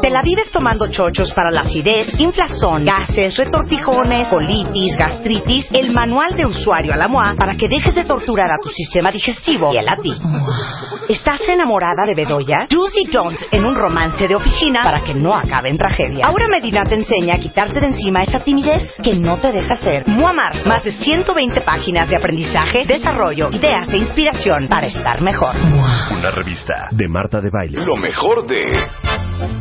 te la vives tomando chochos para la acidez, inflazón, gases, retortijones, colitis, gastritis, el manual de usuario a la MOA para que dejes de torturar a tu sistema digestivo y el a ti. ¿Estás enamorada de Bedoya? Juicy Jones en un romance de oficina para que no acabe en tragedia. Ahora Medina te enseña a quitarte de encima esa timidez que no te deja ser. Muamar, más de 120 páginas de aprendizaje, desarrollo, ideas e inspiración para estar mejor. Una revista de Marta de Baile. Lo mejor de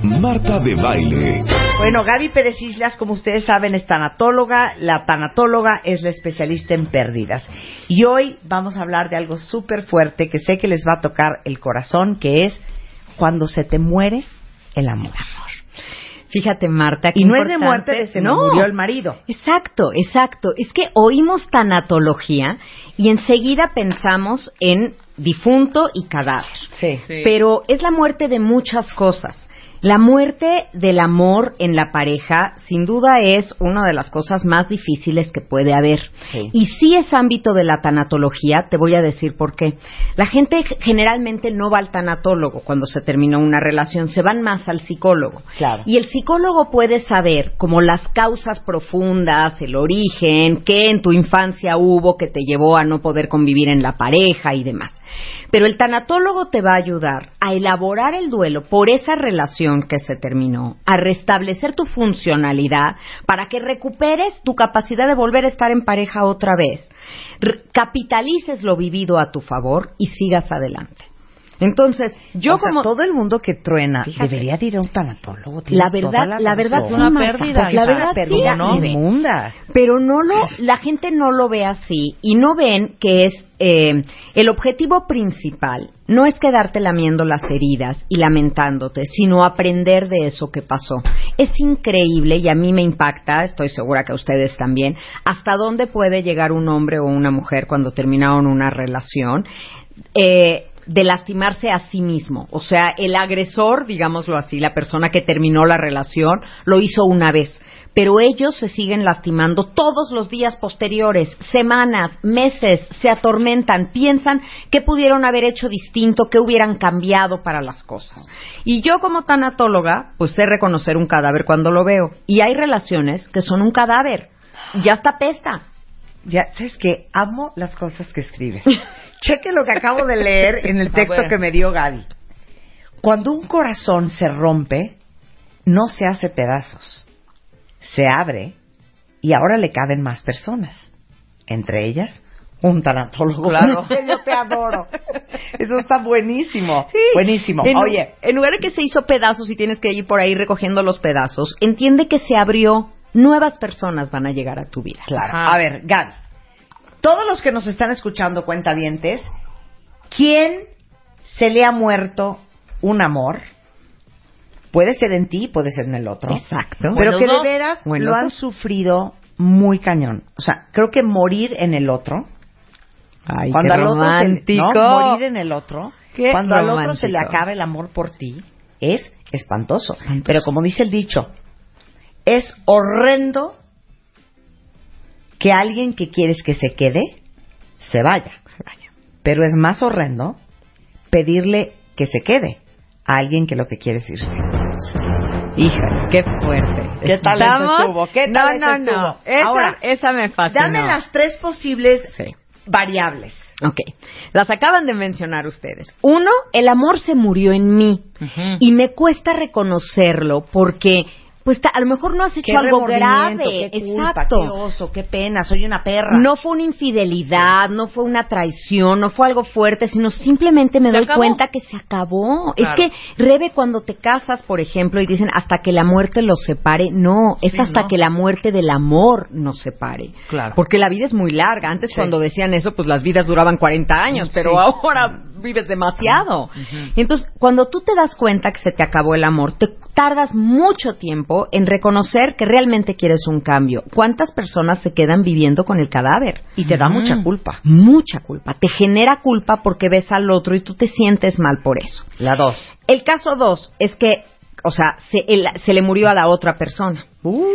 Marta de Baile. Bueno, Gaby Pérez Islas, como ustedes saben, es tanatóloga. La tanatóloga es la especialista en pérdidas. Y hoy vamos a hablar de algo súper fuerte que sé que les va a tocar el corazón, que es cuando se te muere el amor. Fíjate, Marta. Y no es de muerte de se me murió el marido. Exacto, exacto. Es que oímos tanatología y enseguida pensamos en difunto y cadáver. Sí. Pero es la muerte de muchas cosas. La muerte del amor en la pareja, sin duda, es una de las cosas más difíciles que puede haber. Sí. Y si es ámbito de la tanatología, te voy a decir por qué. La gente generalmente no va al tanatólogo cuando se terminó una relación, se van más al psicólogo. Claro. Y el psicólogo puede saber como las causas profundas, el origen, qué en tu infancia hubo que te llevó a no poder convivir en la pareja y demás. Pero el tanatólogo te va a ayudar a elaborar el duelo por esa relación que se terminó, a restablecer tu funcionalidad para que recuperes tu capacidad de volver a estar en pareja otra vez, capitalices lo vivido a tu favor y sigas adelante. Entonces, yo O sea, como todo el mundo que truena Fíjate. debería de ir a un tanatólogo. la verdad, la verdad sí, una Marta, pérdida, la hija. verdad sí, pérdida ¿no? inmunda. pero no lo, la gente no lo ve así y no ven que es eh, el objetivo principal no es quedarte lamiendo las heridas y lamentándote, sino aprender de eso que pasó. Es increíble y a mí me impacta, estoy segura que a ustedes también, hasta dónde puede llegar un hombre o una mujer cuando terminaron una relación. Eh, de lastimarse a sí mismo. O sea, el agresor, digámoslo así, la persona que terminó la relación, lo hizo una vez. Pero ellos se siguen lastimando todos los días posteriores, semanas, meses, se atormentan, piensan qué pudieron haber hecho distinto, qué hubieran cambiado para las cosas. Y yo como tanatóloga, pues sé reconocer un cadáver cuando lo veo. Y hay relaciones que son un cadáver. Y ya está pesta. Ya, ¿sabes qué? Amo las cosas que escribes. Cheque lo que acabo de leer en el texto que me dio Gaby. Cuando un corazón se rompe, no se hace pedazos. Se abre y ahora le caben más personas. Entre ellas, un tanatólogo. Claro. Yo te adoro. Eso está buenísimo. Buenísimo. En, Oye, en lugar de que se hizo pedazos y tienes que ir por ahí recogiendo los pedazos, entiende que se abrió. Nuevas personas van a llegar a tu vida. Claro. A ver, Gaby. Todos los que nos están escuchando, cuentavientes, ¿quién se le ha muerto un amor? Puede ser en ti, puede ser en el otro. Exacto. Pero que de veras Bueno, lo han sufrido muy cañón. O sea, creo que morir en el otro, Ay, cuando qué al otro se, morir en el otro, Qué cuando al otro se le acaba el amor por ti, es espantoso. Pero como dice el dicho, es horrendo que alguien que quieres que se quede se vaya. Pero es más horrendo pedirle que se quede a alguien que lo que quiere es irse. Híjole, qué fuerte. ¿Qué ¿Estamos? estuvo? ¿Qué no, talento no, estuvo? no. Esa, Ahora, esa me fascinó. Dame las tres posibles Sí. variables. Ok, las acaban de mencionar ustedes. Uno, el amor se murió en mí y me cuesta reconocerlo porque, pues, a lo mejor no has hecho Qué algo grave. qué culpa, Exacto. qué oso, qué pena, soy una perra. No fue una infidelidad, no fue una traición, no fue algo fuerte, sino simplemente me doy acabó. cuenta que se acabó. Claro. Es que, Rebe, cuando te casas, por ejemplo, y dicen hasta que la muerte los separe, no, es Sí, hasta no. que la muerte del amor nos separe. Claro. Porque la vida es muy larga. Antes, Sí. cuando decían eso, pues las vidas duraban 40 años, pero ahora vives demasiado. Entonces, cuando tú te das cuenta que se te acabó el amor, te tardas mucho tiempo en reconocer que realmente quieres un cambio. ¿Cuántas personas se quedan viviendo con el cadáver? Y te da mucha culpa. Mucha culpa. Te genera culpa porque ves al otro y tú te sientes mal por eso. La dos. El caso dos es que, o sea, se, se le murió a la otra persona.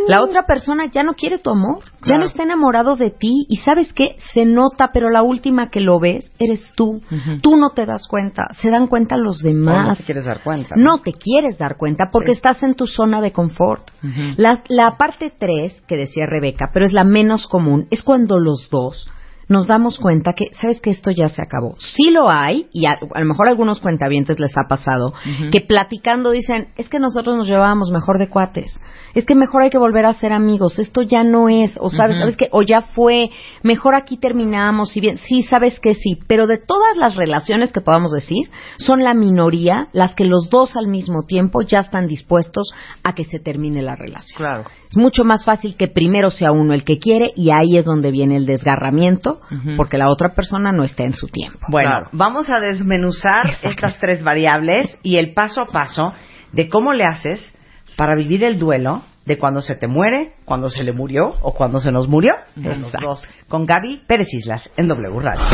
La otra persona ya no quiere tu amor, ya no está enamorado de ti y sabes qué, se nota, pero la última que lo ves eres tú. Tú no te das cuenta, se dan cuenta los demás. no te quieres dar cuenta. No te quieres dar cuenta porque Sí. estás en tu zona de confort. la, la parte 3, que decía Rebeca, pero es la menos común, es cuando los dos nos damos cuenta que, sabes que esto ya se acabó. Sí lo hay, y a, a lo mejor a algunos cuentavientes les ha pasado, que platicando dicen, es que nosotros nos llevábamos mejor de cuates, es que mejor hay que volver a ser amigos, esto ya no es, o sabes, sabes que, o ya fue, mejor aquí terminamos, y bien, sí, sabes que sí, pero de todas las relaciones que podamos decir, son la minoría las que los dos al mismo tiempo ya están dispuestos a que se termine la relación. Claro. Es mucho más fácil que primero sea uno el que quiere y ahí es donde viene el desgarramiento porque la otra persona no está en su tiempo. Bueno, Claro. vamos a desmenuzar estas tres variables y el paso a paso de cómo le haces para vivir el duelo de cuando se te muere, cuando se le murió o cuando se nos murió. los Exacto. dos. Con Gaby Pérez Islas en W Radio.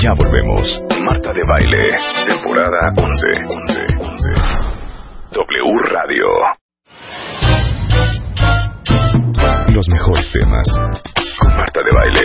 Ya volvemos. Marta de Baile, temporada 11. 11, 11. W Radio. Los mejores temas Marta de Baile.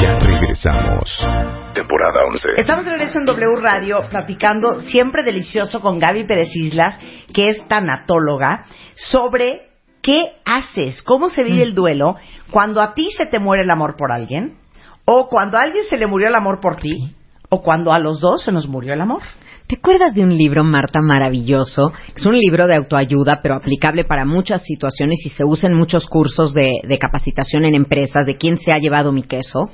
Ya regresamos. Temporada 11. Estamos de regreso en W Radio platicando siempre delicioso con Gaby Pérez Islas, que es tanatóloga, sobre qué haces, cómo se vive el duelo cuando a ti se te muere el amor por alguien, o cuando a alguien se le murió el amor por ti, o cuando a los dos se nos murió el amor. ¿Te acuerdas de un libro, Marta, maravilloso? Es un libro de autoayuda, pero aplicable para muchas situaciones y se usa en muchos cursos de, de capacitación en empresas de quién se ha llevado mi queso.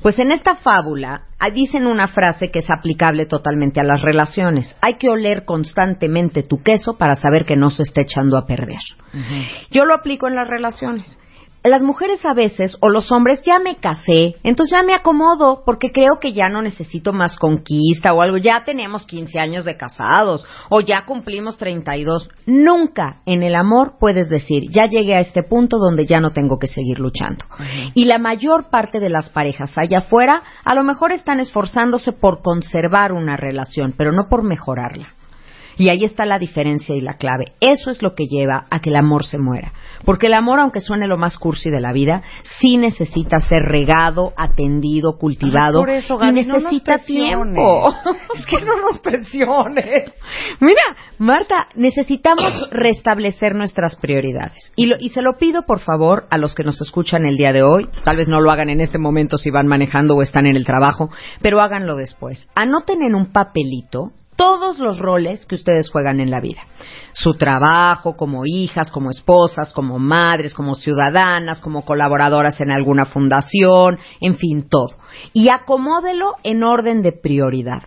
Pues en esta fábula ah, dicen una frase que es aplicable totalmente a las relaciones. Hay que oler constantemente tu queso para saber que no se está echando a perder. Yo lo aplico en las relaciones. Las mujeres a veces, o los hombres, ya me casé, entonces ya me acomodo, porque creo que ya no necesito más conquista o algo, ya tenemos 15 años de casados, o ya cumplimos 32. Nunca en el amor puedes decir, ya llegué a este punto donde ya no tengo que seguir luchando. Y la mayor parte de las parejas allá afuera, a lo mejor están esforzándose por conservar una relación, pero no por mejorarla. Y ahí está la diferencia y la clave. Eso es lo que lleva a que el amor se muera. Porque el amor, aunque suene lo más cursi de la vida, sí necesita ser regado, atendido, cultivado. Ay, por eso, y Gaby, no nos necesita tiempo. Es que no nos presiones. Mira, Marta, necesitamos restablecer nuestras prioridades. Y, lo- y se lo pido, por favor, a los que nos escuchan el día de hoy. Tal vez no lo hagan en este momento si van manejando o están en el trabajo, pero háganlo después. Anoten en un papelito todos los roles que ustedes juegan en la vida. Su trabajo como hijas, como esposas, como madres, como ciudadanas, como colaboradoras en alguna fundación, en fin, todo. Y acomódelo en orden de prioridad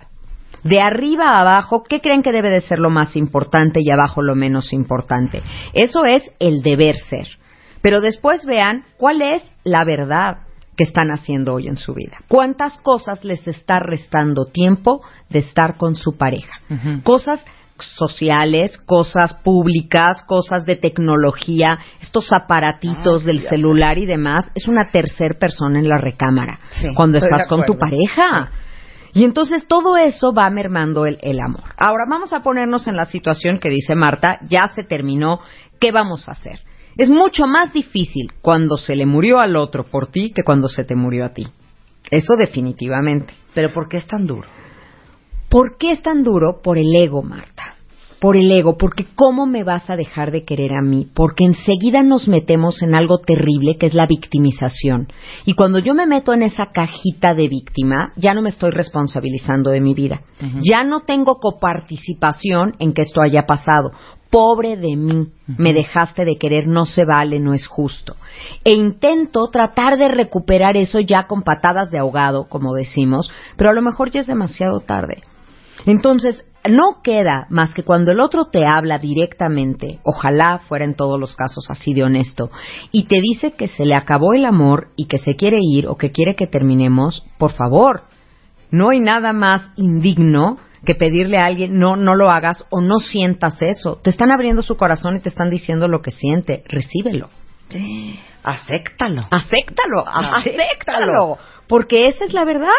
de arriba a abajo, ¿qué creen que debe de ser lo más importante y abajo lo menos importante? Eso es el deber ser. Pero después vean cuál es la verdad que están haciendo hoy en su vida. ¿Cuántas cosas les está restando tiempo de estar con su pareja? Cosas sociales, cosas públicas, cosas de tecnología, estos aparatitos Ah, del celular y demás, es una tercer persona en la recámara Sí, cuando estás con tu pareja. Y entonces todo eso va mermando el, el amor. Ahora vamos a ponernos en la situación que dice Marta, ya se terminó, ¿qué vamos a hacer? Es mucho más difícil cuando se le murió al otro por ti que cuando se te murió a ti. Eso definitivamente. Pero ¿por qué es tan duro? ¿Por qué es tan duro? Por el ego, Marta. Por el ego, porque ¿cómo me vas a dejar de querer a mí? Porque enseguida nos metemos en algo terrible que es la victimización. Y cuando yo me meto en esa cajita de víctima, ya no me estoy responsabilizando de mi vida. Ya no tengo coparticipación en que esto haya pasado. Pobre de mí, me dejaste de querer, no se vale, no es justo. E intento tratar de recuperar eso ya con patadas de ahogado, como decimos, pero a lo mejor ya es demasiado tarde. Entonces, no queda más que cuando el otro te habla directamente, ojalá fuera en todos los casos así de honesto, y te dice que se le acabó el amor y que se quiere ir o que quiere que terminemos, por favor, No hay nada más indigno que pedirle a alguien, no, no lo hagas o no sientas eso. Te están abriendo su corazón y te están diciendo lo que siente. Recíbelo. Acéptalo. Acéptalo, Acéptalo. acéptalo. Porque esa es la verdad.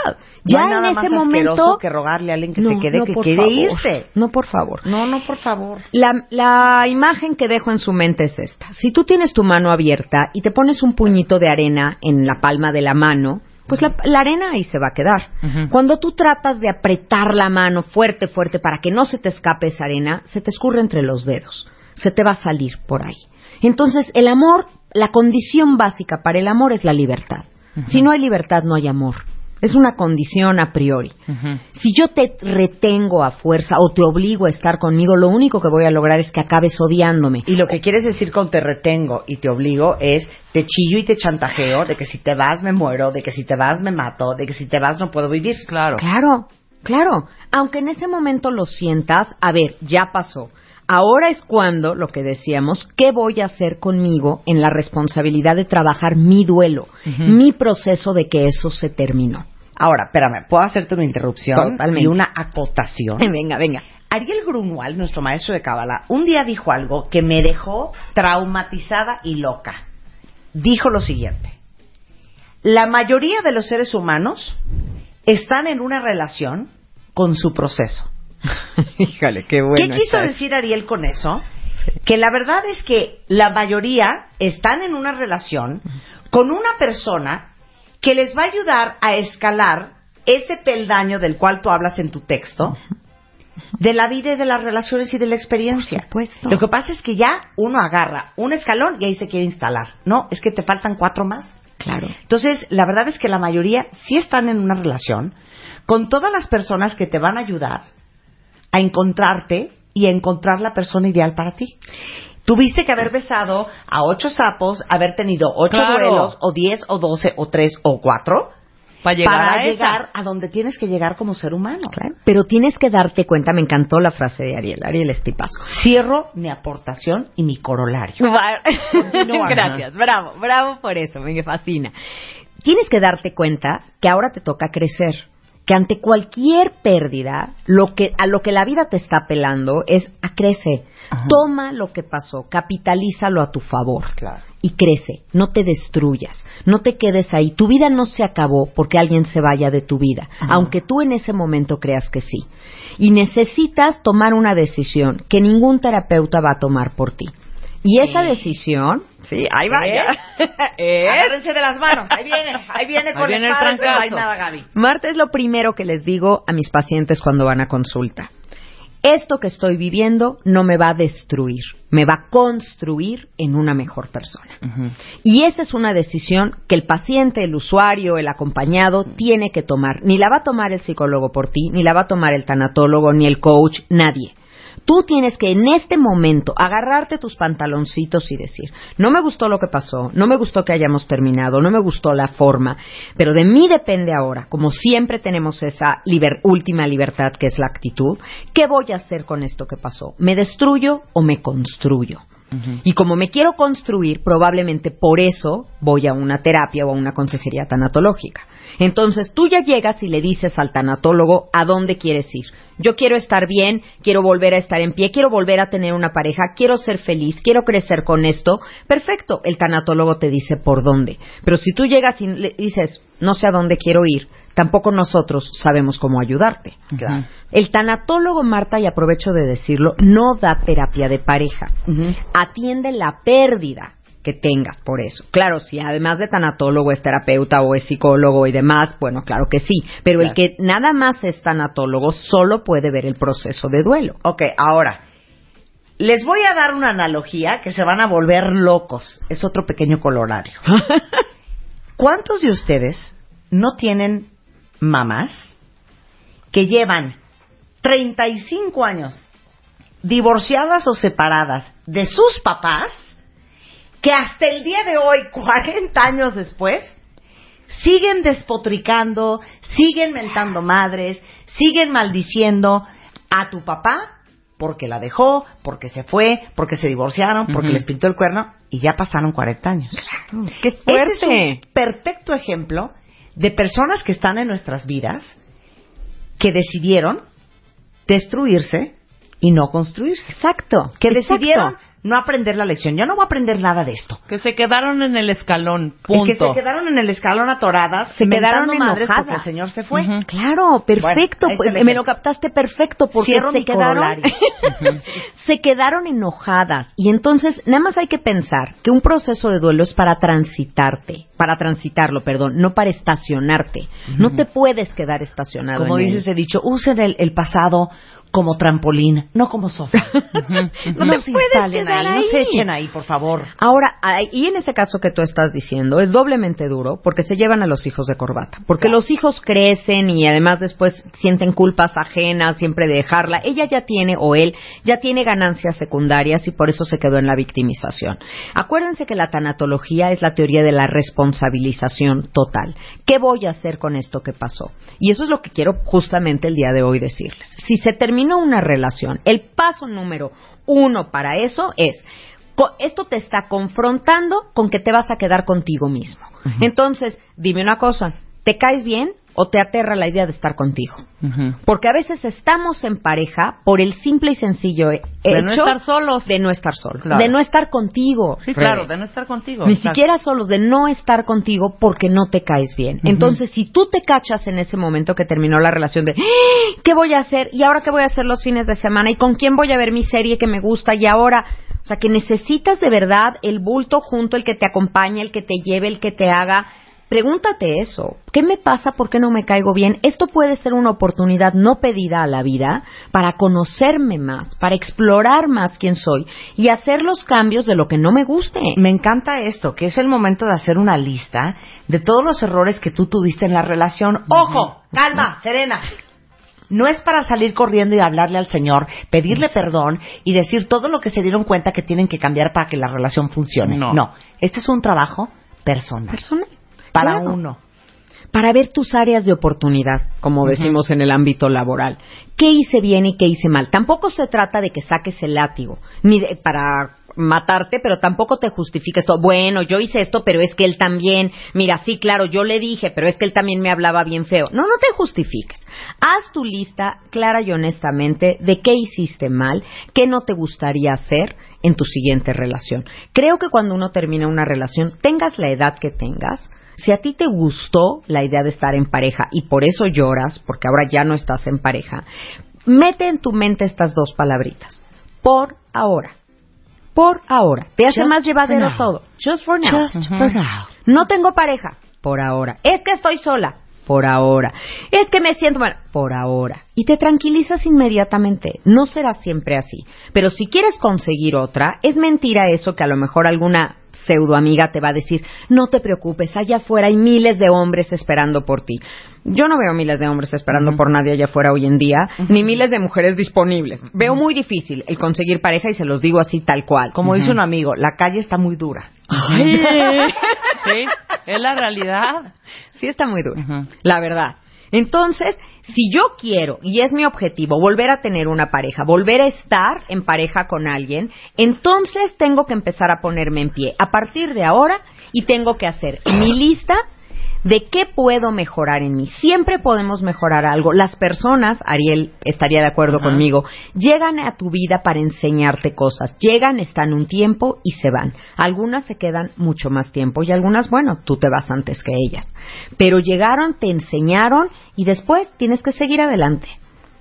Ya no hay nada en más ese asqueroso momento. que rogarle a alguien que No, se quede, no, que por quiere favor. irse. No, por favor. No, no, por favor. La, la imagen que dejo en su mente es esta. Si tú tienes tu mano abierta y te pones un puñito de arena en la palma de la mano, pues la, la arena ahí se va a quedar. Cuando tú tratas de apretar la mano fuerte, fuerte, para que no se te escape esa arena, se te escurre entre los dedos. Se te va a salir por ahí. Entonces, el amor, la condición básica para el amor es la libertad. Si no hay libertad, no hay amor. Es una condición a priori. Si yo te retengo a fuerza o te obligo a estar conmigo, lo único que voy a lograr es que acabes odiándome. Y lo que quieres decir con te retengo y te obligo es te chillo y te chantajeo de que si te vas me muero, de que si te vas me mato, de que si te vas no puedo vivir. Claro. Claro, claro. Aunque en ese momento lo sientas, a ver, ya pasó. Ahora es cuando, lo que decíamos, ¿qué voy a hacer conmigo en la responsabilidad de trabajar mi duelo, mi proceso de que eso se terminó? Ahora, espérame, ¿puedo hacerte una interrupción Totalmente. y una acotación? venga, venga. Ariel Grunwald, nuestro maestro de Cábala, un día dijo algo que me dejó traumatizada y loca. Dijo lo siguiente: La mayoría de los seres humanos están en una relación con su proceso. Híjole, qué bueno. ¿Qué quiso decir Ariel con eso? Que la verdad es que la mayoría están en una relación con una persona que les va a ayudar a escalar ese peldaño del cual tú hablas en tu texto de la vida y de las relaciones y de la experiencia. Por. Lo que pasa es que ya uno agarra un escalón y ahí se quiere instalar. No, es que te faltan cuatro más. Claro. Entonces, la verdad es que la mayoría sí están en una relación con todas las personas que te van a ayudar a encontrarte y a encontrar la persona ideal para ti. Tuviste que haber besado a ocho sapos, haber tenido ocho Claro. duelos, o diez, o doce, o tres, o cuatro, Para llegar para a esa. llegar a donde tienes que llegar como ser humano. Claro. Pero tienes que darte cuenta, me encantó la frase de Ariel. Ariel es tipazo. Cierro mi aportación y mi corolario. Gracias, bravo, bravo por eso, me fascina. Tienes que darte cuenta que ahora te toca crecer, que ante cualquier pérdida, lo que a lo que la vida te está apelando es a crece. Toma lo que pasó, capitalízalo a tu favor. Claro. Y crece, no te destruyas, no te quedes ahí. Tu vida no se acabó porque alguien se vaya de tu vida, aunque tú en ese momento creas que sí. Y necesitas tomar una decisión que ningún terapeuta va a tomar por ti. Y esa decisión, sí, ahí va. ¿Eh? Agárrense de las manos. Ahí viene, ahí viene con Ahí viene el no nada, Gaby. Marta es lo primero que les digo a mis pacientes cuando van a consulta. Esto que estoy viviendo no me va a destruir, me va a construir en una mejor persona. Y esa es una decisión que el paciente, el usuario, el acompañado tiene que tomar. Ni la va a tomar el psicólogo por ti, ni la va a tomar el tanatólogo, ni el coach, nadie. Tú tienes que en este momento agarrarte tus pantaloncitos y decir, no me gustó lo que pasó, no me gustó que hayamos terminado, no me gustó la forma, pero de mí depende ahora, como siempre tenemos esa liber- última libertad que es la actitud, ¿qué voy a hacer con esto que pasó? ¿Me destruyo o me construyo? Y como me quiero construir, probablemente por eso voy a una terapia o a una consejería tanatológica. Entonces tú ya llegas y le dices al tanatólogo a dónde quieres ir. Yo quiero estar bien, quiero volver a estar en pie, quiero volver a tener una pareja, quiero ser feliz, quiero crecer con esto. Perfecto, el tanatólogo te dice por dónde. Pero si tú llegas y le dices, no sé a dónde quiero ir, tampoco nosotros sabemos cómo ayudarte. Claro. El tanatólogo, Marta, y aprovecho de decirlo, no da terapia de pareja. Atiende la pérdida que tengas por eso. Claro, si además de tanatólogo es terapeuta o es psicólogo y demás, bueno, claro que sí. Pero el que nada más es tanatólogo solo puede ver el proceso de duelo. Ok, ahora, les voy a dar una analogía que se van a volver locos. Es otro pequeño colorario. ¿Cuántos de ustedes no tienen mamás que llevan 35 años divorciadas o separadas de sus papás que hasta el día de hoy, 40 años después, siguen despotricando, siguen mentando madres, siguen maldiciendo a tu papá porque la dejó, porque se fue, porque se divorciaron, porque les pintó el cuerno y ya pasaron 40 años. ¡Qué Ese es un perfecto ejemplo de personas que están en nuestras vidas que decidieron destruirse y no construirse. Exacto. Que exacto. decidieron no aprender la lección. Yo no voy a aprender nada de esto. Que se quedaron en el escalón, Y punto. que se quedaron en el escalón atoradas, Se quedaron enojadas. porque el señor se fue. Claro, perfecto. Bueno, el me lo captaste perfecto porque Cierro se mi quedaron se quedaron enojadas y entonces nada más hay que pensar que un proceso de duelo es para transitarte, para transitarlo, perdón, no para estacionarte. No te puedes quedar estacionado. Como en dice él. ese dicho, usen el, el pasado como trampolín, no como sofá. No no se instalen ahí, no se echen ahí, por favor. Ahora, y en ese caso que tú estás diciendo, es doblemente duro porque se llevan a los hijos de corbata. Porque los hijos crecen y además después sienten culpas ajenas siempre de dejarla. Ella ya tiene, o él, ya tiene ganancias secundarias y por eso se quedó en la victimización. Acuérdense que la tanatología es la teoría de la responsabilización total. ¿Qué voy a hacer con esto que pasó? Y eso es lo que quiero justamente el día de hoy decirles. Si se una relación, el paso número uno para eso es esto te está confrontando con que te vas a quedar contigo mismo. Entonces, dime una cosa, ¿te caes bien o te aterra la idea de estar contigo? Porque a veces estamos en pareja por el simple y sencillo he- De hecho no estar solos. de no estar solo, Claro. de no estar contigo. Sí, claro, de no estar contigo. Ni exacto. siquiera solos, de no estar contigo porque no te caes bien. Entonces, si tú te cachas en ese momento que terminó la relación de "¡Ah! ¿qué voy a hacer? ¿Y ahora qué voy a hacer los fines de semana? ¿Y con quién voy a ver mi serie que me gusta? Y ahora, o sea, que necesitas de verdad el bulto junto, el que te acompañe, el que te lleve, el que te haga. Pregúntate eso. ¿Qué me pasa? ¿Por qué no me caigo bien? Esto puede ser una oportunidad no pedida a la vida para conocerme más, para explorar más quién soy y hacer los cambios de lo que no me guste. Me encanta esto, que es el momento de hacer una lista de todos los errores que tú tuviste en la relación. ¡Ojo! ¡Calma! ¡Serena! No es para salir corriendo y hablarle al Señor, pedirle perdón y decir todo lo que se dieron cuenta que tienen que cambiar para que la relación funcione. No. Este es un trabajo personal. Personal. Para Claro. uno. para ver tus áreas de oportunidad, como decimos en el ámbito laboral. ¿Qué hice bien y qué hice mal? Tampoco se trata de que saques el látigo, ni de, para matarte, pero tampoco te justifiques todo. Bueno, yo hice esto, pero es que él también. Mira, sí, claro, yo le dije, pero es que él también me hablaba bien feo. No, no te justifiques. Haz tu lista clara y honestamente de qué hiciste mal, qué no te gustaría hacer en tu siguiente relación. Creo que cuando uno termina una relación, tengas la edad que tengas, si a ti te gustó la idea de estar en pareja y por eso lloras, porque ahora ya no estás en pareja, mete en tu mente estas dos palabritas. Por ahora. Por ahora. Te hace Just más llevadero todo. Just for now. Just for now. No tengo pareja. Por ahora. Es que estoy sola. Por ahora. Es que me siento mal. Por ahora. Y te tranquilizas inmediatamente. No será siempre así. Pero si quieres conseguir otra, es mentira eso que a lo mejor alguna pseudo amiga te va a decir, no te preocupes, allá afuera hay miles de hombres esperando por ti. Yo no veo miles de hombres esperando por nadie allá afuera hoy en día, ni miles de mujeres disponibles. Veo muy difícil el conseguir pareja y se los digo así tal cual. Como dice un amigo, la calle está muy dura. Sí, es la realidad. Sí está muy duro, Ujú. la verdad. Entonces, si yo quiero, y es mi objetivo, volver a tener una pareja, volver a estar en pareja con alguien, entonces tengo que empezar a ponerme en pie a partir de ahora y tengo que hacer mi lista de qué puedo mejorar en mí. Siempre podemos mejorar algo. Las personas, Ariel estaría de acuerdo conmigo, llegan a tu vida para enseñarte cosas. Llegan, están un tiempo y se van. Algunas se quedan mucho más tiempo y algunas, bueno, tú te vas antes que ellas. Pero llegaron, te enseñaron y después tienes que seguir adelante.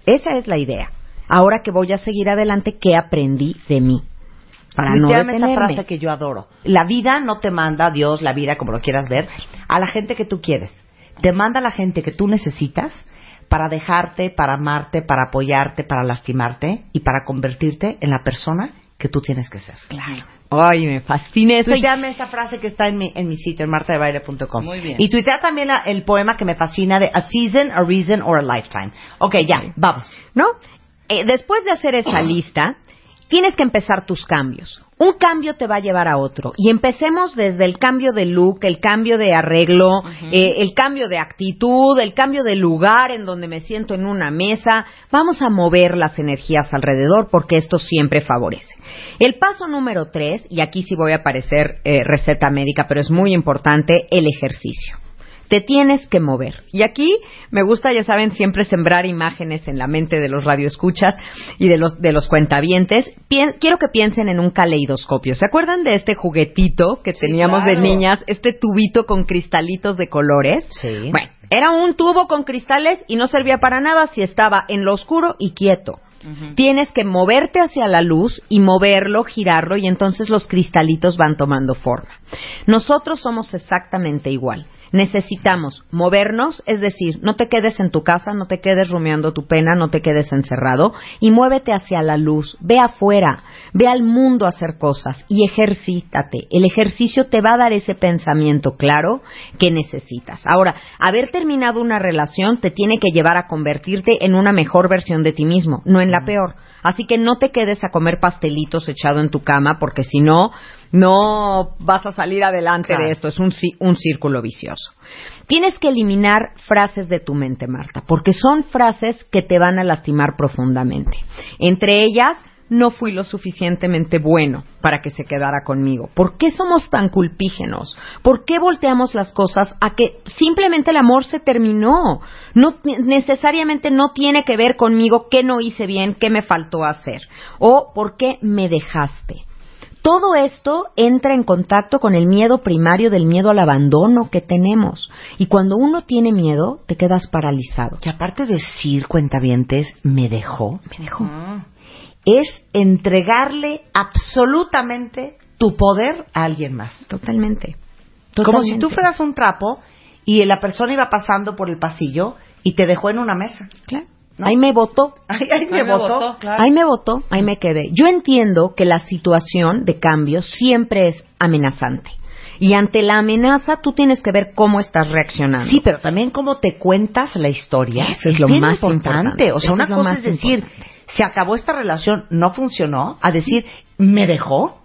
Esa es la idea. Ahora que voy a seguir adelante, ¿qué aprendí de mí? Para no Tuiteame esa detenerme. frase que yo adoro. La vida no te manda, Dios, la vida, como lo quieras ver, a la gente que tú quieres. Te manda a la gente que tú necesitas para dejarte, para amarte, para apoyarte, para lastimarte y para convertirte en la persona que tú tienes que ser. Claro. Ay, me fascina eso. Tuiteame esa frase que está en mi, en mi sitio, en martadebaile.com. Muy bien. Y tuitea también la- el poema que me fascina de A Season, A Reason or a Lifetime. Ok, ya, vamos. ¿no? Eh, después de hacer esa lista, tienes que empezar tus cambios. Un cambio te va a llevar a otro. Y empecemos desde el cambio de look, el cambio de arreglo, eh, el cambio de actitud, el cambio de lugar en donde me siento en una mesa. Vamos a mover las energías alrededor porque esto siempre favorece. El paso número tres, y aquí sí voy a aparecer eh, receta médica, pero es muy importante, el ejercicio. Te tienes que mover. Y aquí me gusta, ya saben, siempre sembrar imágenes en la mente de los radioescuchas y de los, de los cuentavientes. Pien- quiero que piensen en un caleidoscopio. ¿Se acuerdan de este juguetito que teníamos de niñas? Este tubito con cristalitos de colores. Sí. Bueno, era un tubo con cristales y no servía para nada si estaba en lo oscuro y quieto. Tienes que moverte hacia la luz y moverlo, girarlo y entonces los cristalitos van tomando forma. Nosotros somos exactamente igual. Necesitamos movernos, es decir, no te quedes en tu casa, no te quedes rumiando tu pena, no te quedes encerrado y muévete hacia la luz, ve afuera, ve al mundo a hacer cosas y ejercítate. El ejercicio te va a dar ese pensamiento claro que necesitas. Ahora, haber terminado una relación te tiene que llevar a convertirte en una mejor versión de ti mismo, no en la peor. Así que no te quedes a comer pastelitos echado en tu cama porque si no, no vas a salir adelante Claro. de esto. Es un, un círculo vicioso. Tienes que eliminar frases de tu mente, Marta, porque son frases que te van a lastimar profundamente. Entre ellas, no fui lo suficientemente bueno para que se quedara conmigo. ¿Por qué somos tan culpígenos? ¿Por qué volteamos las cosas a que simplemente el amor se terminó? No necesariamente no tiene que ver conmigo qué no hice bien, qué me faltó hacer o por qué me dejaste. Todo esto entra en contacto con el miedo primario del miedo al abandono que tenemos. Y cuando uno tiene miedo, te quedas paralizado. Que aparte de decir, cuentavientes, me dejó, Me dejó. es entregarle absolutamente tu poder a alguien más. Totalmente. Como si Totalmente. tú fueras un trapo y la persona iba pasando por el pasillo y te dejó en una mesa. Claro. ¿No? Ahí me votó. Ay, ay, me Ahí me votó. votó, claro. Ahí me votó, ahí me quedé. Yo entiendo que la situación de cambio siempre es amenazante. Y ante la amenaza tú tienes que ver cómo estás reaccionando. Sí, pero también cómo te cuentas la historia. Eso es lo bien más importante. importante. O sea, Eso una es lo cosa más es decir, importante. se acabó esta relación, no funcionó, a decir, me dejó.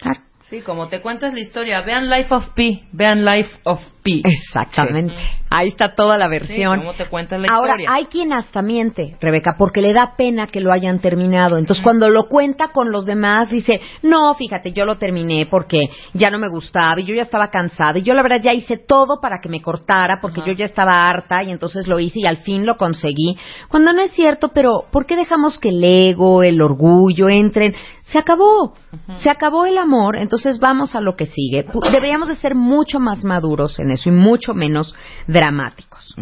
Claro. Sí, como te cuentas la historia. Vean Life of Pi. Vean Life of Pi. Exactamente. Ahí está toda la Sí, versión. cómo te cuentas la Ahora, historia. hay quien hasta miente, Rebeca, porque le da pena que lo hayan terminado. Entonces, cuando lo cuenta con los demás, dice, no, fíjate, yo lo terminé porque ya no me gustaba y yo ya estaba cansada y yo la verdad ya hice todo para que me cortara porque yo ya estaba harta y entonces lo hice y al fin lo conseguí. Cuando no es cierto, pero ¿por qué dejamos que el ego, el orgullo entren? Se acabó, se acabó el amor, entonces vamos a lo que sigue. Deberíamos de ser mucho más maduros en eso y mucho menos dramáticos.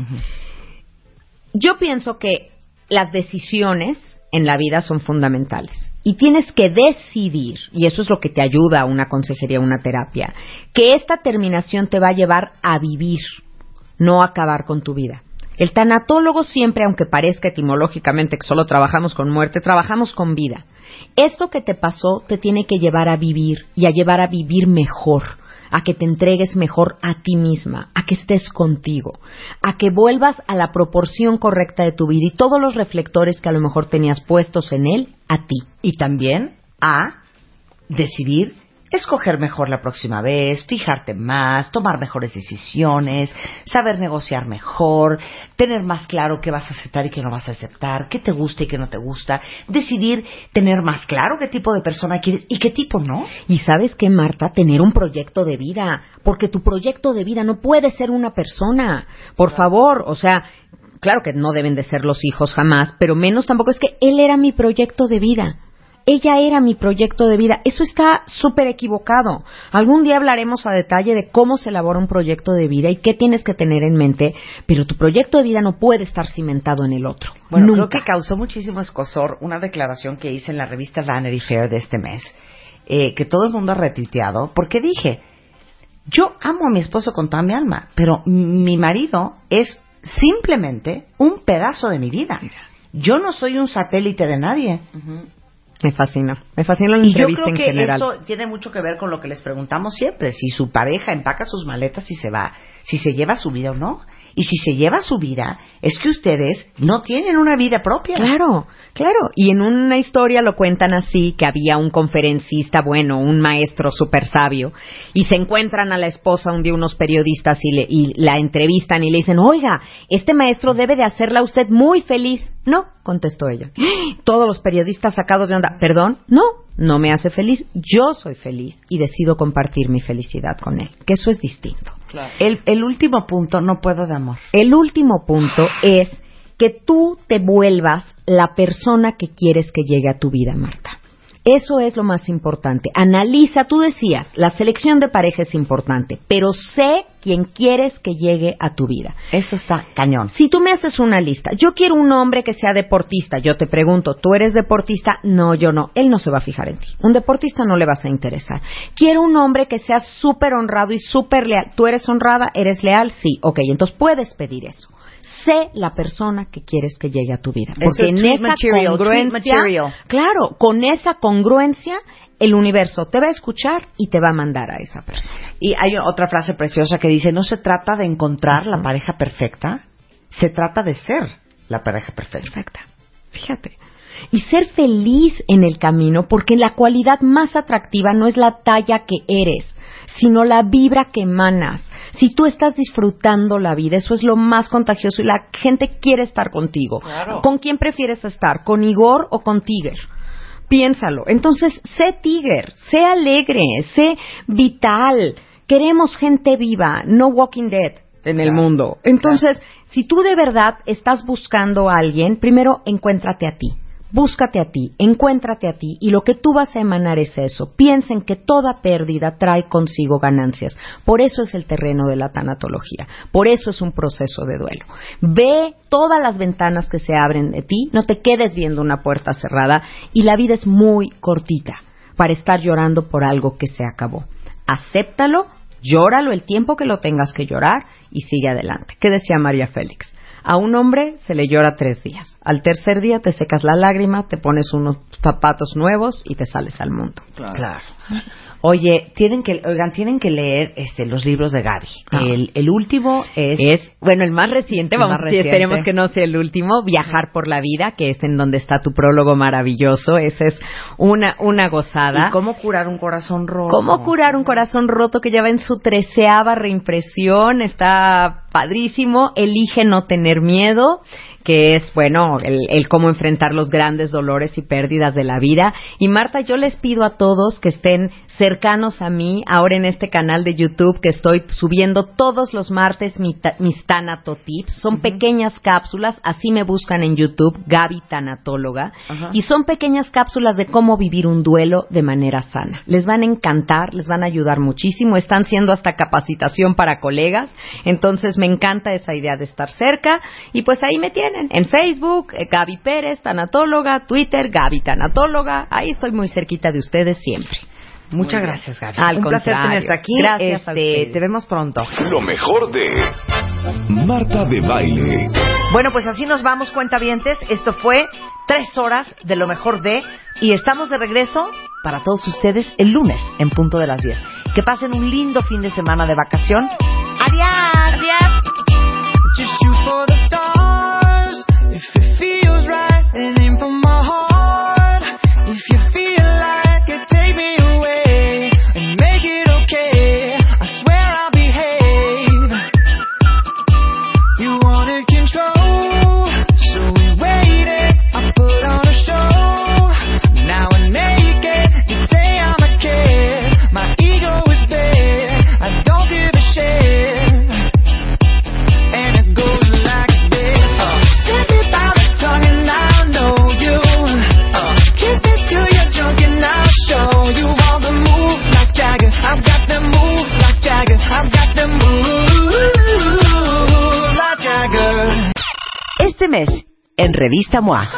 Yo pienso que las decisiones en la vida son fundamentales y tienes que decidir, y eso es lo que te ayuda a una consejería, una terapia, que esta terminación te va a llevar a vivir, no a acabar con tu vida. El tanatólogo siempre, aunque parezca etimológicamente que solo trabajamos con muerte, trabajamos con vida. Esto que te pasó te tiene que llevar a vivir y a llevar a vivir mejor, a que te entregues mejor a ti misma, a que estés contigo, a que vuelvas a la proporción correcta de tu vida y todos los reflectores que a lo mejor tenías puestos en él a ti. Y también a decidir escoger mejor la próxima vez, fijarte más, tomar mejores decisiones, saber negociar mejor, tener más claro qué vas a aceptar y qué no vas a aceptar, qué te gusta y qué no te gusta, decidir tener más claro qué tipo de persona quieres y qué tipo no. Y sabes qué, Marta, tener un proyecto de vida, porque tu proyecto de vida no puede ser una persona. Por favor, o sea, claro que no deben de ser los hijos jamás, pero menos tampoco es que él era mi proyecto de vida. Ella era mi proyecto de vida. Eso está súper equivocado. Algún día hablaremos a detalle de cómo se elabora un proyecto de vida y qué tienes que tener en mente, pero tu proyecto de vida no puede estar cimentado en el otro. Bueno, Nunca. creo que causó muchísimo escosor una declaración que hice en la revista Vanity Fair de este mes, eh, que todo el mundo ha retuiteado, porque dije, yo amo a mi esposo con toda mi alma, pero mi marido es simplemente un pedazo de mi vida. Yo no soy un satélite de nadie. Me fascina. Me fascina la Y yo entrevista creo en que general. eso tiene mucho que ver con lo que les preguntamos siempre, si su pareja empaca sus maletas y se va, si se lleva su vida o no. Y si se lleva su vida, es que ustedes no tienen una vida propia. Claro, claro. Y en una historia lo cuentan así, que había un conferencista, bueno, un maestro súper sabio, y se encuentran a la esposa un día unos periodistas y, le- y la entrevistan y le dicen, oiga, este maestro debe de hacerla a usted muy feliz. No, contestó ella. Todos los periodistas sacados de onda, perdón, no, no me hace feliz, yo soy feliz y decido compartir mi felicidad con él, que eso es distinto. El, el último punto, no puedo de amor. El último punto es que tú te vuelvas la persona que quieres que llegue a tu vida, Marta. Eso es lo más importante. Analiza, tú decías, la selección de pareja es importante, pero sé quién quieres que llegue a tu vida. Eso está cañón. Si tú me haces una lista, yo quiero un hombre que sea deportista, yo te pregunto, ¿tú eres deportista? No, yo no. Él no se va a fijar en ti. Un deportista no le vas a interesar. Quiero un hombre que sea súper honrado y súper leal. ¿Tú eres honrada? ¿Eres leal? Sí. Ok, entonces puedes pedir eso. Sé la persona que quieres que llegue a tu vida. Porque es en esa material, congruencia, claro, con esa congruencia, el universo te va a escuchar y te va a mandar a esa persona. Y hay otra frase preciosa que dice, no se trata de encontrar la pareja perfecta, se trata de ser la pareja perfecta. Perfecta. Fíjate. Y ser feliz en el camino, porque la cualidad más atractiva no es la talla que eres, sino la vibra que emanas. Si tú estás disfrutando la vida, eso es lo más contagioso y la gente quiere estar contigo. ¿Con quién prefieres estar? ¿Con Igor o con Tiger? Piénsalo. Entonces, sé Tiger, sé alegre, sé vital. Queremos gente viva, no Walking Dead en el mundo. Entonces, si tú de verdad estás buscando a alguien, primero encuéntrate a ti. Búscate a ti, encuéntrate a ti y lo que tú vas a emanar es eso. Piensen que toda pérdida trae consigo ganancias. Por eso es el terreno de la tanatología. Por eso es un proceso de duelo. Ve todas las ventanas que se abren de ti, no te quedes viendo una puerta cerrada y la vida es muy cortita para estar llorando por algo que se acabó. Acéptalo, llóralo el tiempo que lo tengas que llorar y sigue adelante. ¿Qué decía María Félix? A un hombre se le llora tres días. Al tercer día te secas la lágrima, te pones unos zapatos nuevos y te sales al mundo. Claro. Oye, tienen que, oigan, tienen que leer este, los libros de Gaby. Ah. El, el último es, Es, bueno, el más reciente, El vamos, más reciente. esperemos que no sea el último, Viajar por la Vida, que es en donde está tu prólogo maravilloso. Esa es una, una gozada. ¿Y cómo curar un corazón roto. ¿Cómo curar un corazón roto que ya va en su treceava reimpresión? Está padrísimo. Elige no tener miedo, que es, bueno, el, el cómo enfrentar los grandes dolores y pérdidas de la vida. Y Marta, yo les pido a todos que estén cercanos a mí, ahora en este canal de YouTube que estoy subiendo todos los martes mi ta- mis Tanato Tips. Son pequeñas cápsulas, así me buscan en YouTube, Gaby Tanatóloga. Y son pequeñas cápsulas de cómo vivir un duelo de manera sana. Les van a encantar, les van a ayudar muchísimo. Están siendo hasta capacitación para colegas. Entonces me encanta esa idea de estar cerca. Y pues ahí me tienen. En Facebook, eh, Gaby Pérez, tanatóloga. Twitter, Gaby Tanatóloga. Ahí estoy muy cerquita de ustedes siempre. Muchas gracias, Gaby. Al un placer tenerte aquí. Gracias Este, te vemos pronto. Lo mejor de Marta de Baile. Bueno, pues así nos vamos, cuentavientes. Esto fue tres horas de lo mejor de... Y estamos de regreso para todos ustedes el lunes en punto de las 10. Que pasen un lindo fin de semana de vacación. ¡Adiós! Just shoot for the stars. If it feels right, then aim for my heart. If you feel Revista MOA,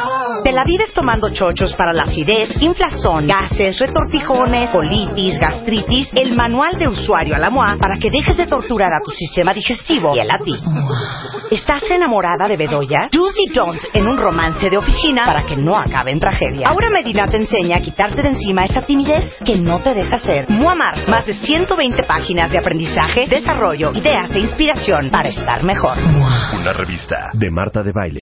te la vives tomando chochos para la acidez, inflazón, gases, retortijones, colitis, gastritis, el manual de usuario a la MOA para que dejes de torturar a tu sistema digestivo y él a ti. ¿Estás enamorada de Bedoya? Juicy Jones en un romance de oficina para que no acabe en tragedia. Ahora Medina te enseña a quitarte de encima esa timidez que no te deja ser. MOA Marzo, más de 120 páginas de aprendizaje, desarrollo, ideas e inspiración para estar mejor. una revista de Marta de Baile.